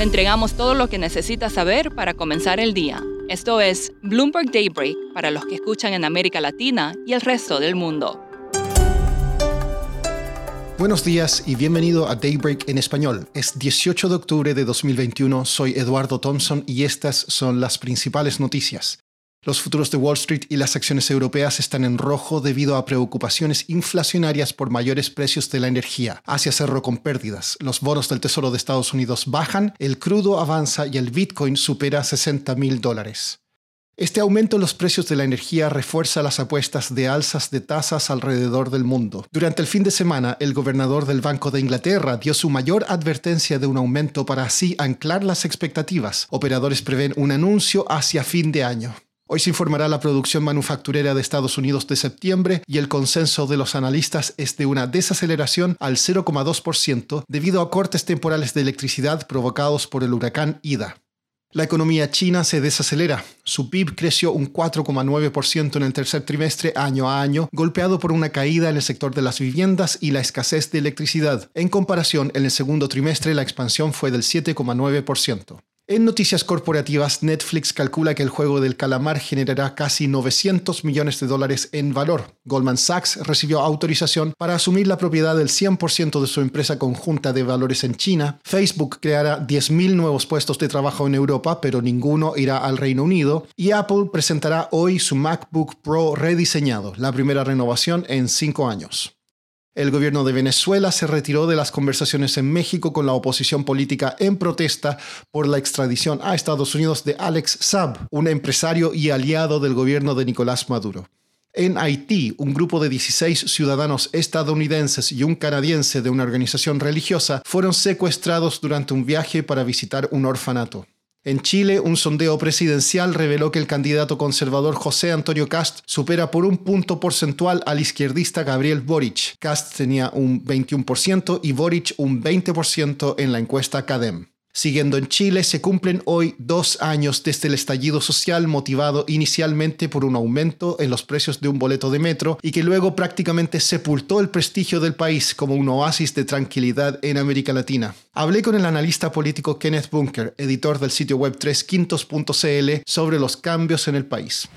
Le entregamos todo lo que necesita saber para comenzar el día. Esto es Bloomberg Daybreak para los que escuchan en América Latina y el resto del mundo. Buenos días y bienvenido a Daybreak en español. Es 18 de octubre de 2021, soy Eduardo Thompson y estas son las principales noticias. Los futuros de Wall Street y las acciones europeas están en rojo debido a preocupaciones inflacionarias por mayores precios de la energía. Asia cerró con pérdidas. Los bonos del Tesoro de Estados Unidos bajan, el crudo avanza y el Bitcoin supera 60 mil dólares. Este aumento en los precios de la energía refuerza las apuestas de alzas de tasas alrededor del mundo. Durante el fin de semana, el gobernador del Banco de Inglaterra dio su mayor advertencia de un aumento para así anclar las expectativas. Operadores prevén un anuncio hacia fin de año. Hoy se informará la producción manufacturera de Estados Unidos de septiembre y el consenso de los analistas es de una desaceleración al 0,2% debido a cortes temporales de electricidad provocados por el huracán Ida. La economía china se desacelera. Su PIB creció un 4,9% en el tercer trimestre año a año, golpeado por una caída en el sector de las viviendas y la escasez de electricidad. En comparación, en el segundo trimestre la expansión fue del 7,9%. En noticias corporativas, Netflix calcula que el juego del calamar generará casi 900 millones de dólares en valor. Goldman Sachs recibió autorización para asumir la propiedad del 100% de su empresa conjunta de valores en China. Facebook creará 10.000 nuevos puestos de trabajo en Europa, pero ninguno irá al Reino Unido. Y Apple presentará hoy su MacBook Pro rediseñado, la primera renovación en cinco años. El gobierno de Venezuela se retiró de las conversaciones en México con la oposición política en protesta por la extradición a Estados Unidos de Alex Saab, un empresario y aliado del gobierno de Nicolás Maduro. En Haití, un grupo de 16 ciudadanos estadounidenses y un canadiense de una organización religiosa fueron secuestrados durante un viaje para visitar un orfanato. En Chile, un sondeo presidencial reveló que el candidato conservador José Antonio Cast supera por un punto porcentual al izquierdista Gabriel Boric. Cast tenía un 21% y Boric un 20% en la encuesta CADEM. Siguiendo en Chile, se cumplen hoy dos años desde el estallido social motivado inicialmente por un aumento en los precios de un boleto de metro y que luego prácticamente sepultó el prestigio del país como un oasis de tranquilidad en América Latina. Hablé con el analista político Kenneth Bunker, editor del sitio web 3quintos.cl, sobre los cambios en el país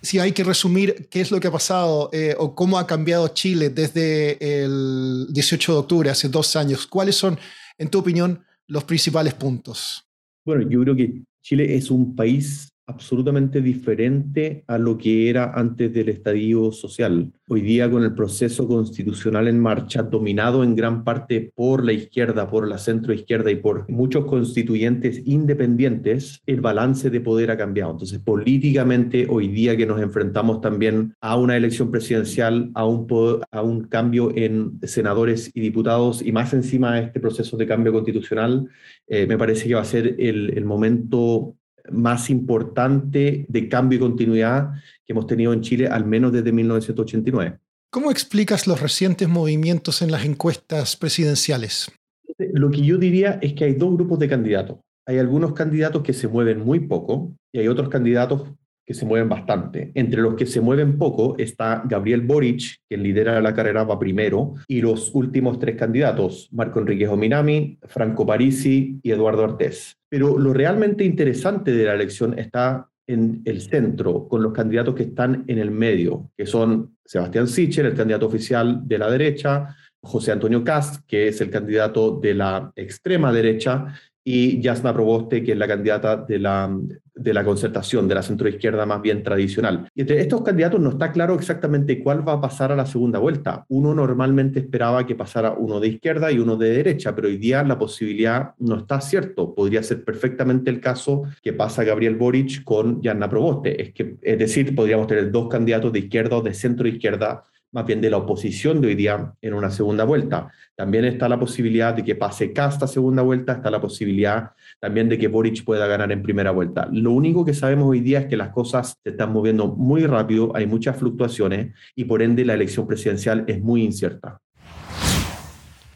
si hay que resumir qué es lo que ha pasado eh, o cómo ha cambiado Chile desde el 18 de octubre, hace dos años, ¿cuáles son, en tu opinión, los principales puntos? Bueno, yo creo que Chile es un país absolutamente diferente a lo que era antes del estadio social. Hoy día con el proceso constitucional en marcha, dominado en gran parte por la izquierda, por la centroizquierda y por muchos constituyentes independientes, el balance de poder ha cambiado. Entonces, políticamente, hoy día que nos enfrentamos también a una elección presidencial, a un, a cambio en senadores y diputados y más encima de este proceso de cambio constitucional, eh, me parece que va a ser el, el momento más importante de cambio y continuidad que hemos tenido en Chile, al menos desde 1989. ¿Cómo explicas los recientes movimientos en las encuestas presidenciales? Lo que yo diría es que hay dos grupos de candidatos. Hay algunos candidatos que se mueven muy poco y hay otros candidatos que se mueven bastante. Entre los que se mueven poco está Gabriel Boric, que lidera la carrera, va primero, y los últimos tres candidatos, Marco Enrique Ominami, Franco Parisi y Eduardo Artés. Pero lo realmente interesante de la elección está en el centro, con los candidatos que están en el medio, que son Sebastián Sichel, el candidato oficial de la derecha, José Antonio Cast, que es el candidato de la extrema derecha, y Yasna Proboste, que es la candidata de la, de la concertación, de la centroizquierda más bien tradicional. Y entre estos candidatos no está claro exactamente cuál va a pasar a la segunda vuelta. Uno normalmente esperaba que pasara uno de izquierda y uno de derecha, pero hoy día la posibilidad no está cierto. Podría ser perfectamente el caso que pasa Gabriel Boric con Yasna Proboste. Es, que, es decir, podríamos tener dos candidatos de izquierda o de centroizquierda más bien de la oposición de hoy día en una segunda vuelta. También está la posibilidad de que pase Casta segunda vuelta, está la posibilidad también de que Boric pueda ganar en primera vuelta. Lo único que sabemos hoy día es que las cosas se están moviendo muy rápido, hay muchas fluctuaciones y por ende la elección presidencial es muy incierta.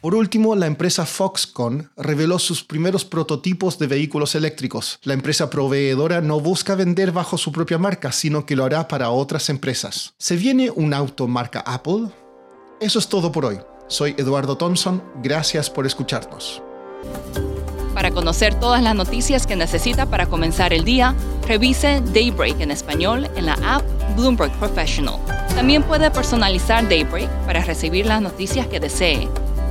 Por último, la empresa Foxconn reveló sus primeros prototipos de vehículos eléctricos. La empresa proveedora no busca vender bajo su propia marca, sino que lo hará para otras empresas. ¿Se viene un auto marca Apple? Eso es todo por hoy. Soy Eduardo Thompson, gracias por escucharnos. Para conocer todas las noticias que necesita para comenzar el día, revise Daybreak en español en la app Bloomberg Professional. También puede personalizar Daybreak para recibir las noticias que desee.